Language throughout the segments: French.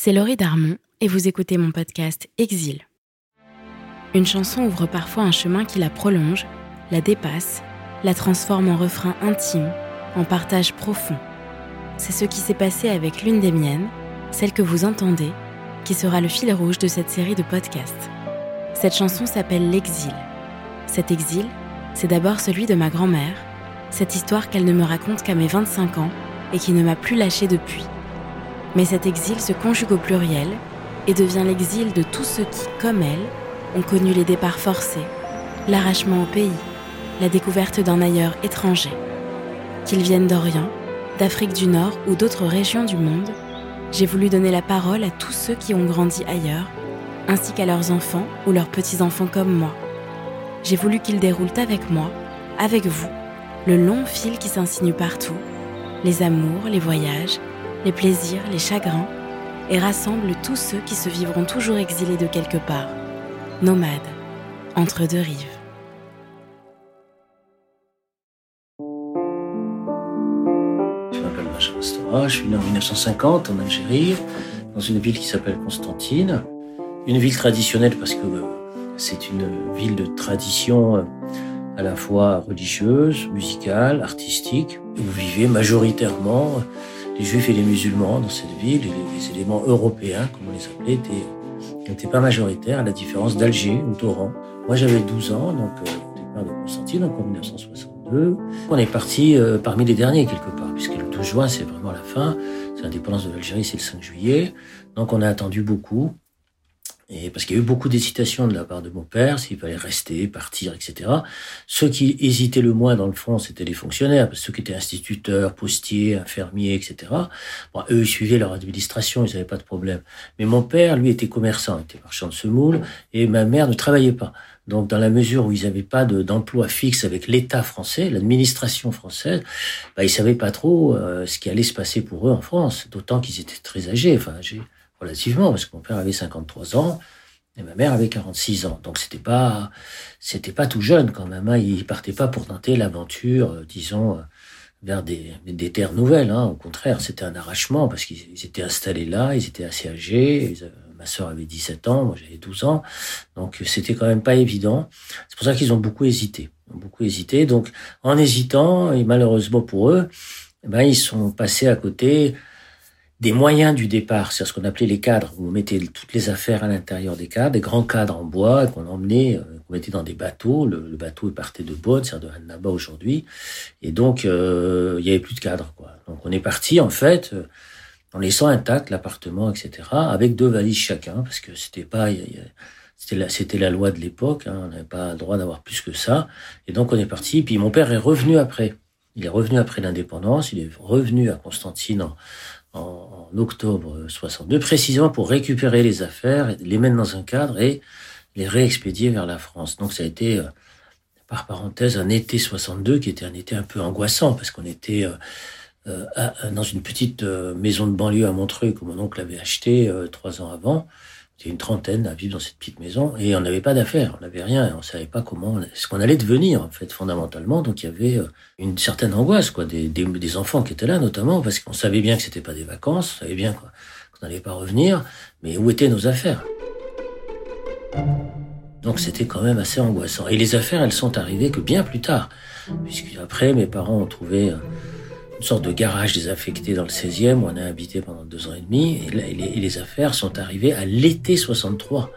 C'est Laurie Darmon et vous écoutez mon podcast Exil. Une chanson ouvre parfois un chemin qui la prolonge, la dépasse, la transforme en refrain intime, en partage profond. C'est ce qui s'est passé avec l'une des miennes, celle que vous entendez, qui sera le fil rouge de cette série de podcasts. Cette chanson s'appelle L'exil. Cet exil, c'est d'abord celui de ma grand-mère, cette histoire qu'elle ne me raconte qu'à mes 25 ans et qui ne m'a plus lâchée depuis. Mais cet exil se conjugue au pluriel et devient l'exil de tous ceux qui, comme elle, ont connu les départs forcés, l'arrachement au pays, la découverte d'un ailleurs étranger. Qu'ils viennent d'Orient, d'Afrique du Nord ou d'autres régions du monde, j'ai voulu donner la parole à tous ceux qui ont grandi ailleurs, ainsi qu'à leurs enfants ou leurs petits-enfants comme moi. J'ai voulu qu'ils déroulent avec moi, avec vous, le long fil qui s'insinue partout, les amours, les voyages, les plaisirs, les chagrins, et rassemblent tous ceux qui se vivront toujours exilés de quelque part, nomades, entre deux rives. Je m'appelle Stora, je suis né en 1950 en Algérie, dans une ville qui s'appelle Constantine. Une ville traditionnelle parce que c'est une ville de tradition euh, à la fois religieuse, musicale, artistique. Vous vivez majoritairement les juifs et les musulmans dans cette ville, les, éléments européens, comme on les appelait, n'étaient pas majoritaires, à la différence d'Alger ou d'Oran. Moi, j'avais 12 ans, donc euh, au départ de Constantine, donc en 1962. On est parti euh, parmi les derniers quelque part, puisque le 12 juin, c'est vraiment la fin. C'est l'indépendance de l'Algérie, c'est le 5 juillet. Donc on a attendu beaucoup. Et parce qu'il y a eu beaucoup d'hésitation de la part de mon père, s'il fallait rester, partir, etc. Ceux qui hésitaient le moins, dans le fond, c'était les fonctionnaires, parce que ceux qui étaient instituteurs, postiers, infirmiers, etc. Bon, eux, ils suivaient leur administration, ils n'avaient pas de problème. Mais mon père, lui, était commerçant, était marchand de semoule, et ma mère ne travaillait pas. Donc, dans la mesure où ils n'avaient pas d'emploi fixe avec l'État français, l'administration française, bah, ils savaient pas trop euh, ce qui allait se passer pour eux en France, d'autant qu'ils étaient très âgés, enfin âgés relativement, parce que mon père avait 53 ans et ma mère avait 46 ans. Donc c'était pas, c'était pas tout jeune quand même. Hein. Il partait pas pour tenter l'aventure, euh, disons, euh, vers des, des terres nouvelles. Hein. Au contraire, c'était un arrachement parce qu'ils étaient installés là, ils étaient assez âgés. ma sœur avait 17 ans, moi j'avais 12 ans. Donc c'était quand même pas évident. C'est pour ça qu'ils ont beaucoup hésité. Ils beaucoup hésité. Donc en hésitant, et malheureusement pour eux, eh ben, ils sont passés à côté des moyens du départ, c'est ce qu'on appelait les cadres, où on mettait toutes les affaires à l'intérieur des cadres, des grands cadres en bois qu'on emmenait, euh, qu'on mettait dans des bateaux. Le, bateau partait de Bonn, c'est de Annaba aujourd'hui, et donc euh, il y avait plus de cadres. Quoi. Donc on est parti en fait euh, en laissant intact l'appartement, etc., avec deux valises chacun, parce que c'était pas c'était la, c'était la loi de l'époque, hein, on n'avait pas le droit d'avoir plus que ça. Et donc on est parti. Puis mon père est revenu après. Il est revenu après l'indépendance. Il est revenu à Constantine en, en, octobre 62, précisément pour récupérer les affaires, les mettre dans un cadre et les réexpédier vers la France. Donc ça a été, euh, par parenthèse, un été 62 qui était un été un peu angoissant parce qu'on était euh, euh, dans une petite maison de banlieue à Montreuil que mon oncle avait acheté trois ans avant. C'était une trentaine à vivre dans cette petite maison et on n'avait pas d'affaires, on n'avait rien, on savait pas comment, ce qu'on allait devenir en fait fondamentalement. Donc il y avait euh, une certaine angoisse quoi, des, des, des enfants qui étaient là notamment parce qu'on savait bien que c'était pas des vacances, on savait bien qu'on n'allait pas revenir, mais où étaient nos affaires? Donc c'était quand même assez angoissant. Et les affaires, elles sont arrivées que bien plus tard, puisque après mes parents ont trouvé euh, une sorte de garage désaffecté dans le 16e où on a habité pendant deux ans et demi. Et, les, affaires sont arrivées à l'été 63.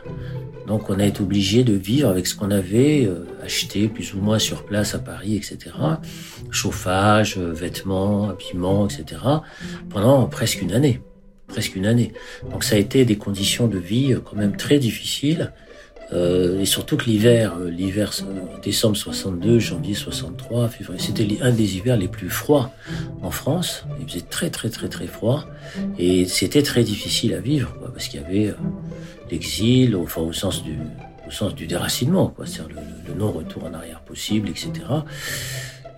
Donc on a été obligé de vivre avec ce qu'on avait euh, acheté plus ou moins sur place à Paris, etc. Chauffage, euh, vêtements, habillement, etc. pendant presque une année. Presque une année. Donc ça a été des conditions de vie euh, quand même très difficiles. Euh, et surtout que l'hiver, euh, l'hiver décembre 62, janvier 63, février, c'était un des hivers les plus froids en France. Il faisait très très très très froid et c'était très difficile à vivre parce qu'il y avait l'exil, enfin au sens du au sens du déracinement, quoi, c'est-à-dire le, non-retour en arrière possible, etc.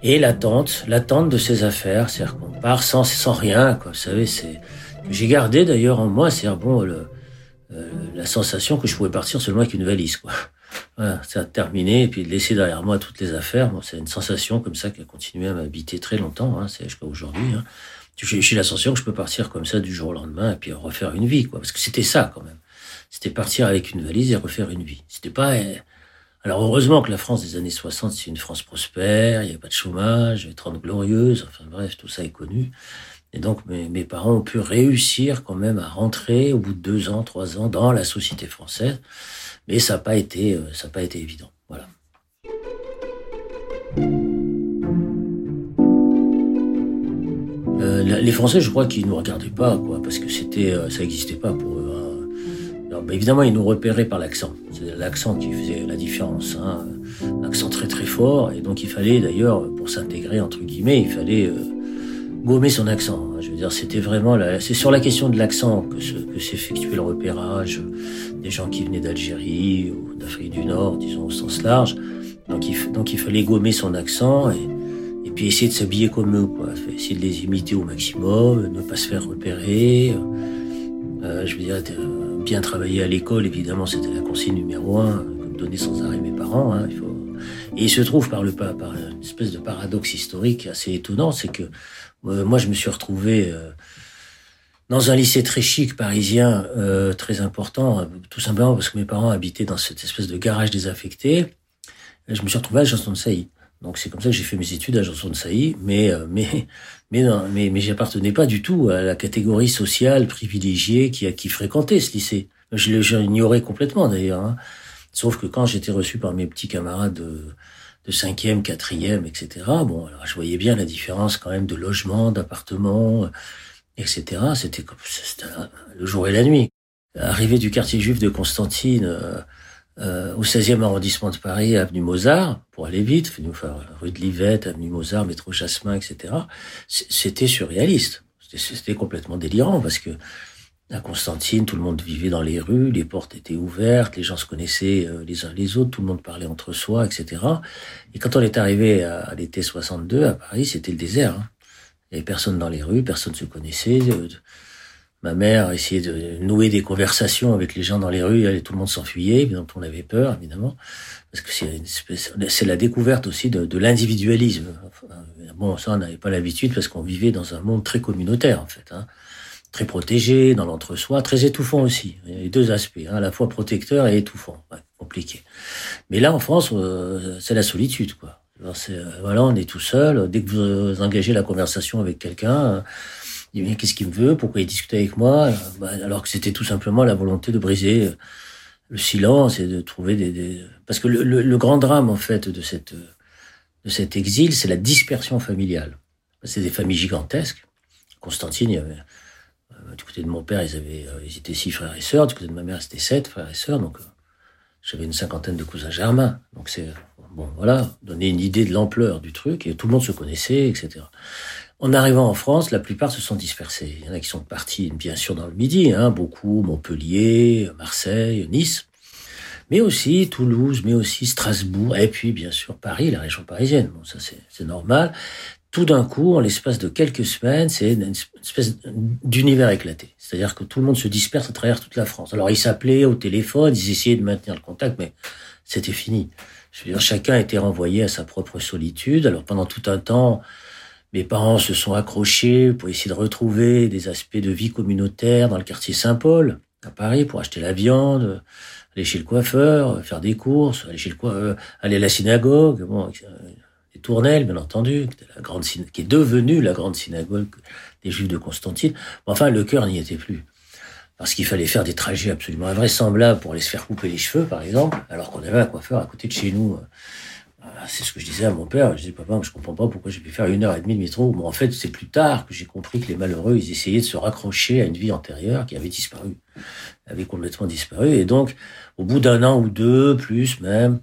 Et l'attente, l'attente de ces affaires, c'est-à-dire qu'on part sans sans rien, quoi. Vous savez, c'est j'ai gardé d'ailleurs en moi, c'est-à-dire bon le euh, la sensation que je pouvais partir seulement avec une valise, quoi. Voilà, ça terminé, et puis laisser derrière moi toutes les affaires, bon, c'est une sensation comme ça qui a continué à m'habiter très longtemps, hein, c'est jusqu'à aujourd'hui. Hein. J'ai la sensation que je peux partir comme ça du jour au lendemain et puis refaire une vie, quoi. Parce que c'était ça quand même. C'était partir avec une valise et refaire une vie. C'était pas. Euh, alors heureusement que la France des années 60, c'est une France prospère, il n'y a pas de chômage, a 30 glorieuses, enfin bref, tout ça est connu. Et donc mes, parents ont pu réussir quand même à rentrer au bout de deux ans, trois ans dans la société française, mais ça n'a pas été, euh, pas été évident. Voilà. Euh, les Français, je crois qu'ils nous regardaient pas, quoi, parce que c'était, euh, ça n'existait pas pour eux. Hein. Bah, évidemment, ils nous repéraient par l'accent. C'est l'accent qui faisait la différence, hein. accent très très fort, et donc il fallait d'ailleurs, pour s'intégrer entre guillemets, il fallait gommer son accent. Hein. Je veux dire, c'était vraiment c'est sur la question de l'accent que, que s'effectuait le repérage des gens qui venaient d'Algérie ou d'Afrique du Nord, disons au sens large. Donc il, donc il fallait gommer son accent et, et puis essayer de s'habiller comme eux, quoi. Essayer de les imiter au maximum, ne pas se faire repérer. Euh, je veux dire, euh, bien travailler à l'école, évidemment, c'était la consigne numéro un, comme donner sans arrêt mes parents. Hein, il faut... Et il se trouve par le par une espèce de paradoxe historique assez étonnant, c'est que euh, moi, je me suis retrouvé euh, dans un lycée très chic parisien, euh, très important, tout simplement parce que mes parents habitaient dans cette espèce de garage désaffecté. je me suis retrouvé à Janson de Sailly. Donc c'est comme ça que j'ai fait mes études à Janson de Sailly, mais mais mais non, mais mais j'appartenais pas du tout à la catégorie sociale privilégiée qui qui fréquentait ce lycée. Je l'ignorais complètement d'ailleurs. Hein. Sauf que quand j'étais reçu par mes petits camarades de, cinquième, quatrième, etc. Bon, alors je voyais bien la différence quand même de logement, d'appartement, etc. C'était le jour et la nuit. Arrivé du quartier juif de Constantine euh, euh au 16e arrondissement de Paris, avenue Mozart, pour aller vite, faire rue de Livette, avenue Mozart, métro Jasmin, etc. C'était surréaliste. C'était complètement délirant parce que à Constantine, tout le monde vivait dans les rues, les portes étaient ouvertes, les gens se connaissaient euh, les uns les autres, tout le monde parlait entre soi, etc. Et quand on est arrivé à, l'été 62 à Paris, c'était le désert. Hein. Il n'y avait personne dans les rues, personne ne se connaissait. Ma mère essayait de nouer des conversations avec les gens dans les rues, et tout le monde s'enfuyait, dont on avait peur, évidemment, parce que c'est la découverte aussi de, de l'individualisme. bon, ça, on n'avait pas l'habitude parce qu'on vivait dans un monde très communautaire, en fait. Hein très protégé dans l'entre-soi, très étouffant aussi. Il y a les deux aspects, hein, à la fois protecteur et étouffant, compliqué. Mais là, en France, euh, c'est la solitude, quoi. Euh, voilà, on est tout seul. Dès que vous engagez la conversation avec quelqu'un, il dit qu'est-ce qu'il me veut, pourquoi il discute avec moi, bah, alors que c'était tout simplement la volonté de briser le silence et de trouver des, parce que le, grand drame en fait de cette de cet exil, c'est la dispersion familiale. C'est des familles gigantesques. Constantine, il y avait euh, du côté de mon père, ils, avaient, euh, ils étaient six frères et sœurs. Du côté de ma mère, c'était sept frères et sœurs. Donc, euh, j'avais une cinquantaine de cousins germains. Donc, c'est, bon, voilà, donner une idée de l'ampleur du truc. Et tout le monde se connaissait, etc. En arrivant en France, la plupart se sont dispersés. Il y en a qui sont partis, bien sûr, dans le Midi, hein, beaucoup, Montpellier, Marseille, Nice, mais aussi Toulouse, mais aussi Strasbourg, et puis, bien sûr, Paris, la région parisienne. Bon, ça, c'est normal tout d'un coup, en l'espace de quelques semaines, c'est une espèce d'univers éclaté. C'est-à-dire que tout le monde se disperse à travers toute la France. Alors, ils s'appelaient au téléphone, ils essayaient de maintenir le contact, mais c'était fini. Je veux dire, chacun était renvoyé à sa propre solitude. Alors, pendant tout un temps, mes parents se sont accrochés pour essayer de retrouver des aspects de vie communautaire dans le quartier Saint-Paul, à Paris, pour acheter la viande, aller chez le coiffeur, faire des courses, aller chez le coiffeur, aller à la synagogue, bon, les Tournelles, bien entendu, qui, la grande, qui est devenue la grande synagogue des Juifs de Constantine. Enfin, le cœur n'y était plus. Parce qu'il fallait faire des trajets absolument invraisemblables pour aller se faire couper les cheveux, par exemple, alors qu'on avait un coiffeur à côté de chez nous, Ah, c'est ce que je disais à mon père. Je disais, papa, je comprends pas pourquoi j'ai pu faire une heure et demie de métro. Bon, en fait, c'est plus tard que j'ai compris que les malheureux, ils essayaient de se raccrocher à une vie antérieure qui avait disparu, avait complètement disparu. Et donc, au bout d'un an ou deux, plus même,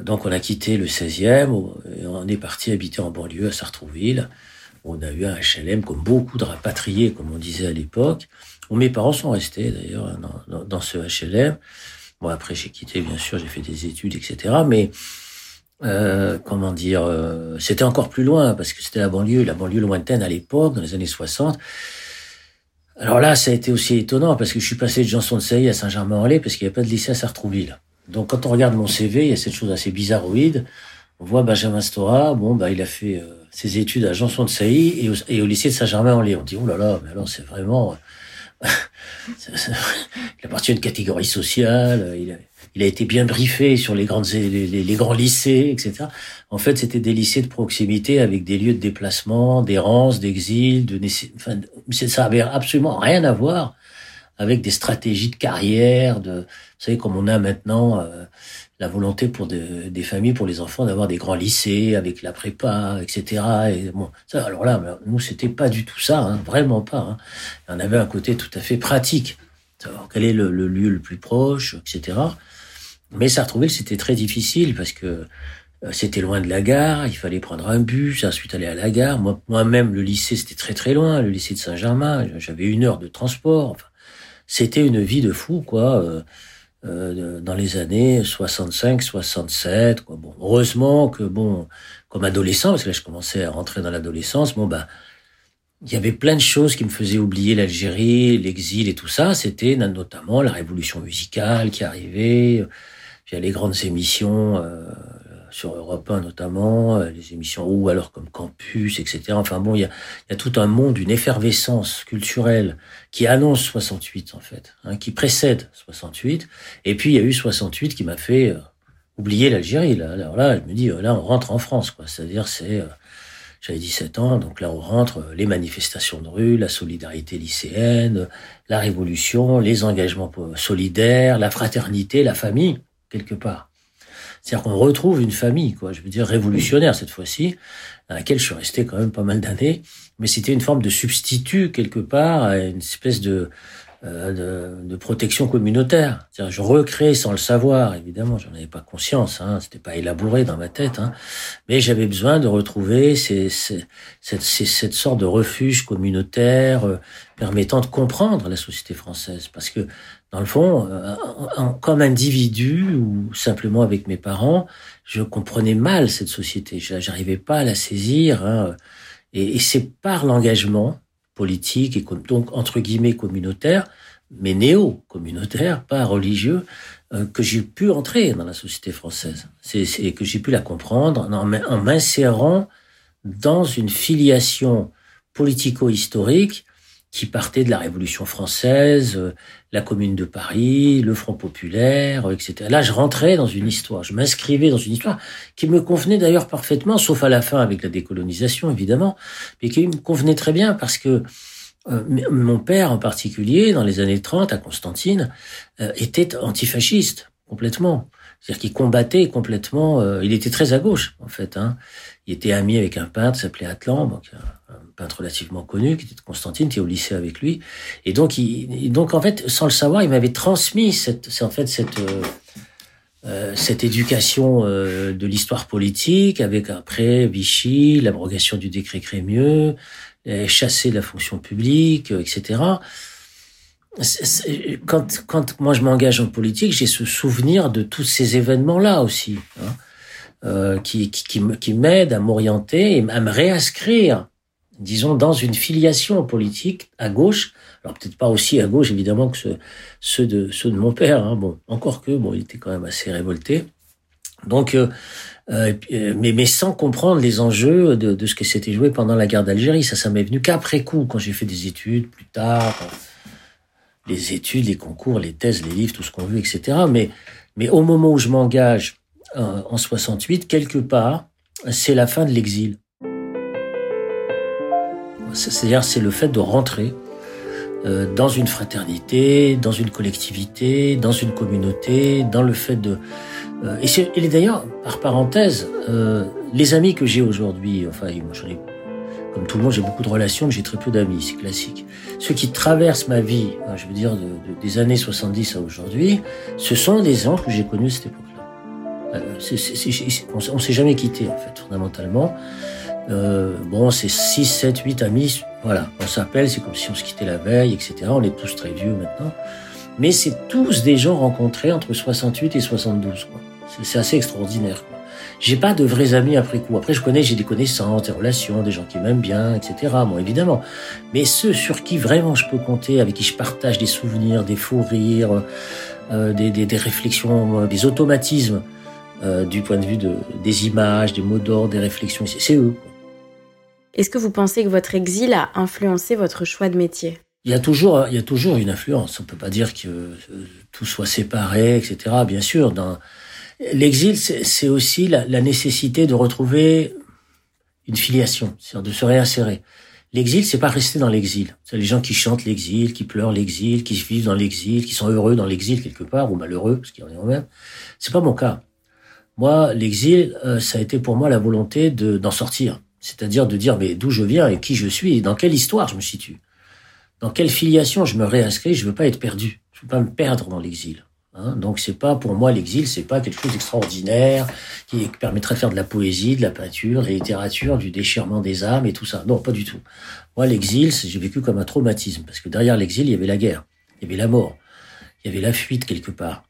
donc on a quitté le 16e et on est parti habiter en banlieue à Sartrouville. On a eu un HLM comme beaucoup de rapatriés, comme on disait à l'époque. Mes parents sont restés d'ailleurs dans, ce HLM. Bon, après j'ai quitté, bien sûr, j'ai fait des études, etc. Mais euh, comment dire, euh, c'était encore plus loin parce que c'était la banlieue, la banlieue lointaine à l'époque, dans les années 60. Alors là, ça a été aussi étonnant parce que je suis passé de Janson de Sailly à Saint-Germain-en-Laye parce qu'il n'y a pas de lycée à Sartrouville. Donc quand on regarde mon CV, il y a cette chose assez bizarroïde. On voit Benjamin Stora, bon bah il a fait euh, ses études à Janson de Sailly et au, lycée de Saint-Germain-en-Laye. On dit oh là là, mais alors c'est vraiment il appartient à une catégorie sociale, il a, il a été bien briefé sur les grandes les, les, grands lycées, etc. En fait, c'était des lycées de proximité avec des lieux de déplacement, d'errance, d'exil, de enfin, ça avait absolument rien à voir avec des stratégies de carrière, de, vous savez, comme on a maintenant euh, la volonté pour des familles, pour les enfants, d'avoir des grands lycées avec la prépa, etc. Et bon, ça, alors là, nous, c'était pas du tout ça, hein, vraiment pas. Hein. On avait un côté tout à fait pratique, savoir quel est le, lieu le plus proche, etc. Mais Sartrouville, c'était très difficile parce que euh, c'était loin de la gare, il fallait prendre un bus, ensuite aller à la gare. Moi, moi-même, le lycée, c'était très très loin, le lycée de Saint-Germain, j'avais une heure de transport. C'était une vie de fou, quoi. Euh, euh, dans les années 65, 67. Quoi. Bon, heureusement que bon, comme adolescent, parce que là je commençais à rentrer dans l'adolescence, bon bah, il y avait plein de choses qui me faisaient oublier l'Algérie, l'exil et tout ça. C'était notamment la révolution musicale qui arrivait, via les grandes émissions. Euh, sur Europe 1 notamment, euh, les émissions ou alors comme Campus, etc. Enfin bon, il y a, y a, tout un monde, une effervescence culturelle qui annonce 68 en fait, hein, qui précède 68. Et puis il y a eu 68 qui m'a fait euh, oublier l'Algérie. Là. Alors là, je me dis, euh, là on rentre en France, quoi. C'est-à-dire c'est j'avais 17 ans, donc là on rentre les manifestations de rue, la solidarité lycéenne, la révolution, les engagements solidaires, la fraternité, la famille, quelque part. C'est-à-dire qu'on retrouve une famille, quoi, je veux dire révolutionnaire cette fois-ci, à laquelle je suis resté quand même pas mal d'années, mais c'était une forme de substitut quelque part à une espèce de euh, de, de, protection communautaire. Je recrée sans le savoir, évidemment, j'en avais pas conscience, hein, c'était pas élaboré dans ma tête, hein, mais j'avais besoin de retrouver ces, ces, cette, cette, sorte de refuge communautaire euh, permettant de comprendre la société française, parce que dans le fond, euh, comme individu ou simplement avec mes parents, je comprenais mal cette société, j'arrivais pas à la saisir, hein, et, c'est par l'engagement politique et donc entre guillemets communautaire, mais néo-communautaire, pas religieux, euh, que j'ai pu entrer dans la société française. C'est que j'ai pu la comprendre en m'insérant dans une filiation politico-historique qui partait de la Révolution française, euh, la Commune de Paris, le Front populaire, euh, etc. Là, je rentrais dans une histoire, je m'inscrivais dans une histoire qui me convenait d'ailleurs parfaitement, sauf à la fin avec la décolonisation, évidemment, mais qui me convenait très bien parce que euh, mon père en particulier, dans les années 30 à Constantine, était antifasciste complètement. C'est-à-dire qu'il combattait complètement. il était très à gauche en fait. Hein. Il était ami avec un peintre s'appelait Atlan, donc peintre relativement connu, qui était de Constantine, qui est au lycée avec lui. Et donc, il, donc en fait, sans le savoir, il m'avait transmis cette, en fait cette euh, euh cette éducation euh, de l'histoire politique, avec après Vichy, l'abrogation du décret Crémieux, chasser la fonction publique, euh, etc. quand, quand moi je m'engage en politique, j'ai ce souvenir de tous ces événements-là aussi, hein, euh, qui, qui, qui, qui m'aident à m'orienter et à me réinscrire disons, dans une filiation politique à gauche. Alors peut-être pas aussi à gauche, évidemment, que ceux, de, ceux de mon père. Hein. Bon, encore que, bon, il était quand même assez révolté. Donc, euh, euh, mais, mais sans comprendre les enjeux de, de ce que s'était joué pendant la guerre d'Algérie. Ça, ça m'est venu qu'après coup, quand j'ai fait des études, plus tard, les études, les concours, les thèses, les livres, tout ce qu'on veut, etc. Mais, mais au moment où je m'engage euh, en 68, quelque part, c'est la fin de l'exil. C'est-à-dire, c'est le fait de rentrer euh, dans une fraternité, dans une collectivité, dans une communauté, dans le fait de, Euh, et, et d'ailleurs, par parenthèse, les amis que j'ai aujourd'hui, enfin, j'en ai, comme tout le monde, j'ai beaucoup de relations, mais j'ai très peu d'amis, c'est classique. Ceux qui traversent ma vie, hein, je veux dire, de, des années 70 à aujourd'hui, ce sont des gens que j'ai connus à cette époque-là. Euh, on ne s'est jamais quitté, en fait, fondamentalement. Euh, bon, c'est 6, 7, 8 amis, voilà, on s'appelle, c'est comme si on se quittait la veille, etc. On est tous très vieux maintenant. Mais c'est tous des gens rencontrés entre 68 et 72. C'est assez extraordinaire. J'ai pas de vrais amis après coup. Après, je connais, j'ai des connaissances, des relations, des gens qui m'aiment bien, etc. Bon, évidemment. Mais ceux sur qui vraiment je peux compter, avec qui je partage des souvenirs, des faux rires, euh, des, des, des, réflexions, euh, des automatismes, euh, du point de vue de, des images, des mots d'ordre, des réflexions, c'est eux. Est-ce que vous pensez que votre exil a influencé votre choix de métier? Il y a toujours, il y a toujours une influence. On peut pas dire que euh, tout soit séparé, etc. Bien sûr, dans l'exil, c'est aussi la, la, nécessité de retrouver une filiation, c'est-à-dire de se réinsérer. L'exil, c'est pas rester dans l'exil. C'est les gens qui chantent l'exil, qui pleurent l'exil, qui vivent dans l'exil, qui sont heureux dans l'exil quelque part ou malheureux parce qu'il y en a même. C'est pas mon cas. Moi, l'exil, euh, ça a été pour moi la volonté de d'en sortir, c'est-à-dire de dire mais d'où je viens et qui je suis et dans quelle histoire je me situe dans quelle filiation je me réinscris, je veux pas être perdu. Je veux pas me perdre dans l'exil. Hein. Donc c'est pas pour moi l'exil, c'est pas quelque chose d'extraordinaire qui permettrait de faire de la poésie, de la peinture, de la littérature, du déchirement des âmes et tout ça. Non, pas du tout. Moi l'exil, j'ai vécu comme un traumatisme parce que derrière l'exil, il y avait la guerre, il y avait la mort, il y avait la fuite quelque part.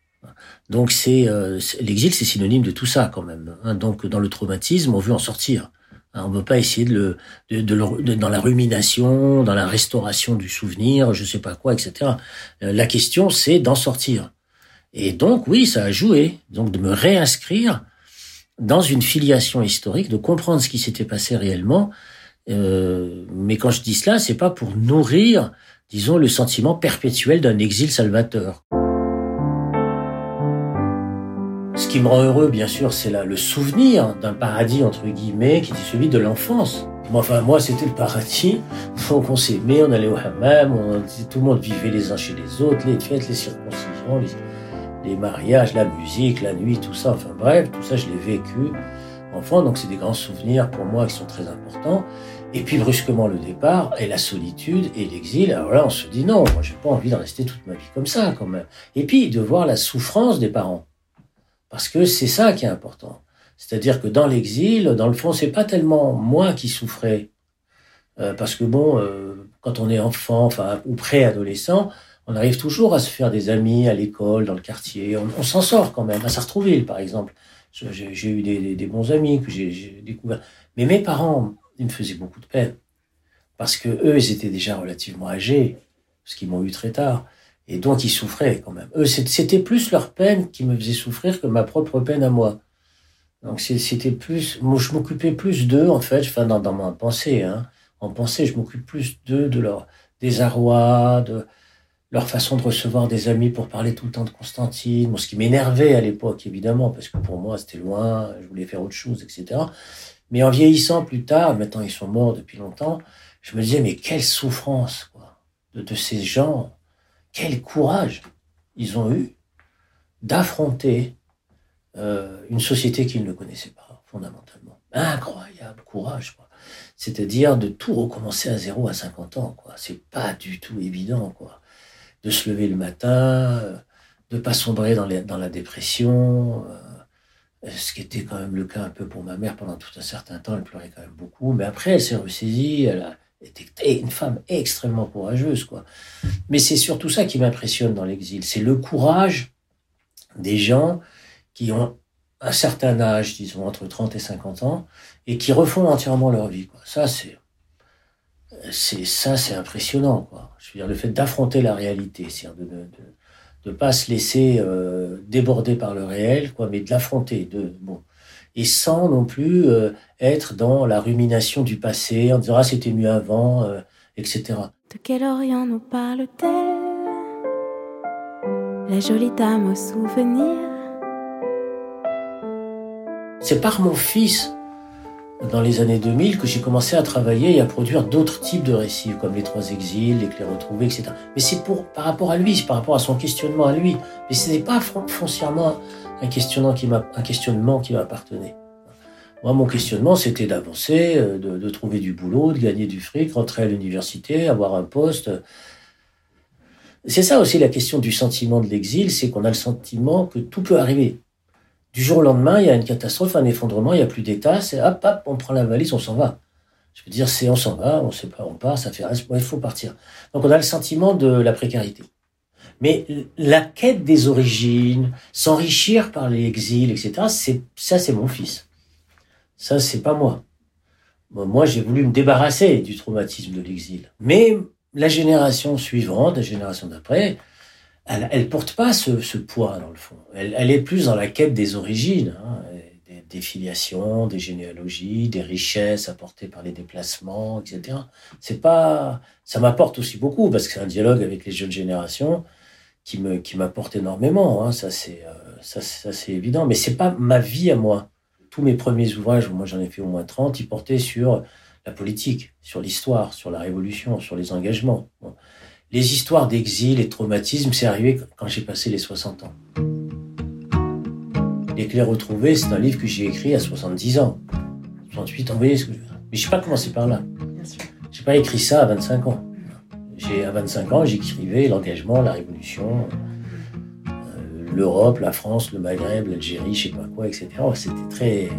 Donc c'est euh, l'exil, c'est synonyme de tout ça quand même. Hein. Donc dans le traumatisme, on veut en sortir. Hein, on ne veut pas essayer de le, de, de, dans la rumination, dans la restauration du souvenir, je sais pas quoi, etc. Euh, la question, c'est d'en sortir. Et donc, oui, ça a joué. Donc, de me réinscrire dans une filiation historique, de comprendre ce qui s'était passé réellement. Euh, mais quand je dis cela, c'est pas pour nourrir, disons, le sentiment perpétuel d'un exil salvateur. Ce qui me rend heureux, bien sûr, c'est le souvenir d'un paradis, entre guillemets, qui est celui de l'enfance. Enfin, moi, c'était le paradis. Donc, on s'aimait, on allait au hammam, tout le monde vivait les uns chez les autres, les fêtes, les circoncisions, les, mariages, la musique, la nuit, tout ça. Enfin, bref, tout ça, je l'ai vécu enfant. Donc, c'est des grands souvenirs pour moi qui sont très importants. Et puis, brusquement, le départ et la solitude et l'exil. Alors là, on se dit non, moi, j'ai pas envie de rester toute ma vie comme ça, quand même. Et puis, de voir la souffrance des parents. Parce que c'est ça qui est important. C'est-à-dire que dans l'exil, dans le fond, c'est pas tellement moi qui souffrais. Euh, parce que bon, euh, quand on est enfant, enfin, ou préadolescent, on arrive toujours à se faire des amis à l'école, dans le quartier. On, s'en sort quand même. À Sartrouville, par exemple. J'ai eu des, bons amis que j'ai découverts. Mais mes parents, ils me faisaient beaucoup de peine. Parce que eux, ils étaient déjà relativement âgés. Parce qu'ils m'ont eu très tard. Et donc ils souffraient quand même. Eux, c'était plus leur peine qui me faisait souffrir que ma propre peine à moi. Donc c'était plus, moi je m'occupais plus d'eux en fait, enfin dans, dans ma pensée, hein. En pensée, je m'occupe plus d'eux, de leur désarroi, de leur façon de recevoir des amis pour parler tout le temps de Constantine, ce qui m'énervait à l'époque évidemment, parce que pour moi c'était loin, je voulais faire autre chose, etc. Mais en vieillissant plus tard, maintenant ils sont morts depuis longtemps, je me disais mais quelle souffrance quoi, de, ces gens quel courage ils ont eu d'affronter euh, une société qu'ils ne connaissaient pas, fondamentalement. Incroyable courage, quoi. C'est-à-dire de tout recommencer à zéro à 50 ans, quoi. C'est pas du tout évident, quoi. De se lever le matin, euh, de pas sombrer dans, dans la dépression, euh, ce qui était quand même le cas un peu pour ma mère pendant tout un certain temps. Elle pleurait quand même beaucoup, mais après, elle s'est ressaisie, elle a, était une femme extrêmement courageuse, quoi. Mais c'est surtout ça qui m'impressionne dans l'exil, c'est le courage des gens qui ont un certain âge, disons entre 30 et 50 ans, et qui refont entièrement leur vie, quoi. Ça, c'est, c'est ça, c'est impressionnant, quoi. Je veux dire, le fait d'affronter la réalité, c'est-à-dire de, de, de, pas se laisser euh, déborder par le réel, quoi, mais de l'affronter, de bon et sans non plus euh, être dans la rumination du passé, en disant ah c'était mieux avant, euh, etc. De quel Orient nous parle-t-elle? La jolie dame au souvenir? C'est par mon fils, dans les années 2000, que j'ai commencé à travailler et à produire d'autres types de récits, comme Les Trois Exils, Les Clés Retrouvées, etc. Mais c'est pour, par rapport à lui, c'est par rapport à son questionnement à lui. Mais ce n'est pas foncièrement un questionnement qui m'appartenait. Moi, mon questionnement, c'était d'avancer, euh, de, de, trouver du boulot, de gagner du fric, rentrer à l'université, avoir un poste. C'est ça aussi la question du sentiment de l'exil, c'est qu'on a le sentiment que tout peut arriver. Du jour au lendemain, il y a une catastrophe, un effondrement, il n'y a plus d'État, c'est hop, hop, on prend la valise, on s'en va. Je veux dire, c'est on s'en va, on sait pas, on part, ça fait il faut partir. Donc on a le sentiment de la précarité. Mais la quête des origines, s'enrichir par l'exil, etc., ça, c'est mon fils. Ça, c'est pas moi. Moi, j'ai voulu me débarrasser du traumatisme de l'exil. Mais la génération suivante, la génération d'après, elle, elle porte pas ce, poids dans le fond. Elle, est plus dans la quête des origines, hein, des, filiations, des généalogies, des richesses apportées par les déplacements, etc. C'est pas, ça m'apporte aussi beaucoup parce que c'est un dialogue avec les jeunes générations qui me qui m'apporte énormément. Hein, ça c'est euh, ça, c'est évident. Mais c'est pas ma vie à moi. Tous mes premiers ouvrages, moi j'en ai fait au moins 30, ils portaient sur la politique, sur l'histoire, sur la révolution, sur les engagements. Les histoires d'exil et de traumatisme, c'est arrivé quand j'ai passé les 60 ans. Les clés retrouvées, c'est un livre que j'ai écrit à 70 ans. 68 ans, vous voyez ce que je veux dire. Mais je n'ai pas commencé par là. J'ai pas écrit ça à 25 ans. J'ai à 25 ans, j'écrivais l'engagement, la révolution, euh, l'Europe, la France, le Maghreb, l'Algérie, je sais pas quoi, etc. C'était très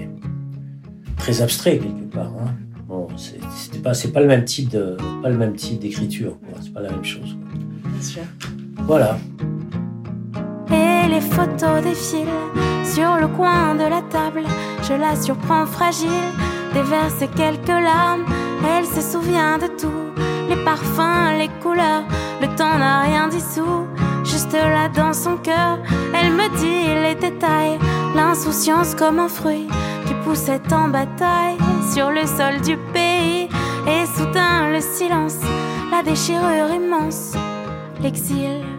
très abstrait quelque part. Hein. C'était pas c'est pas le même type de pas le même type d'écriture, c'est pas la même chose. Quoi. Bien sûr. Voilà. Et les photos défilent sur le coin de la table. Je la surprends fragile, déverse quelques larmes. Elle se souvient de tout les parfums, les couleurs, le temps n'a rien dissous. Juste là dans son cœur, elle me dit les détails, l'insouciance comme un fruit qui poussait en bataille sur le sol du pays. Et soudain le silence, la déchirure immense, l'exil.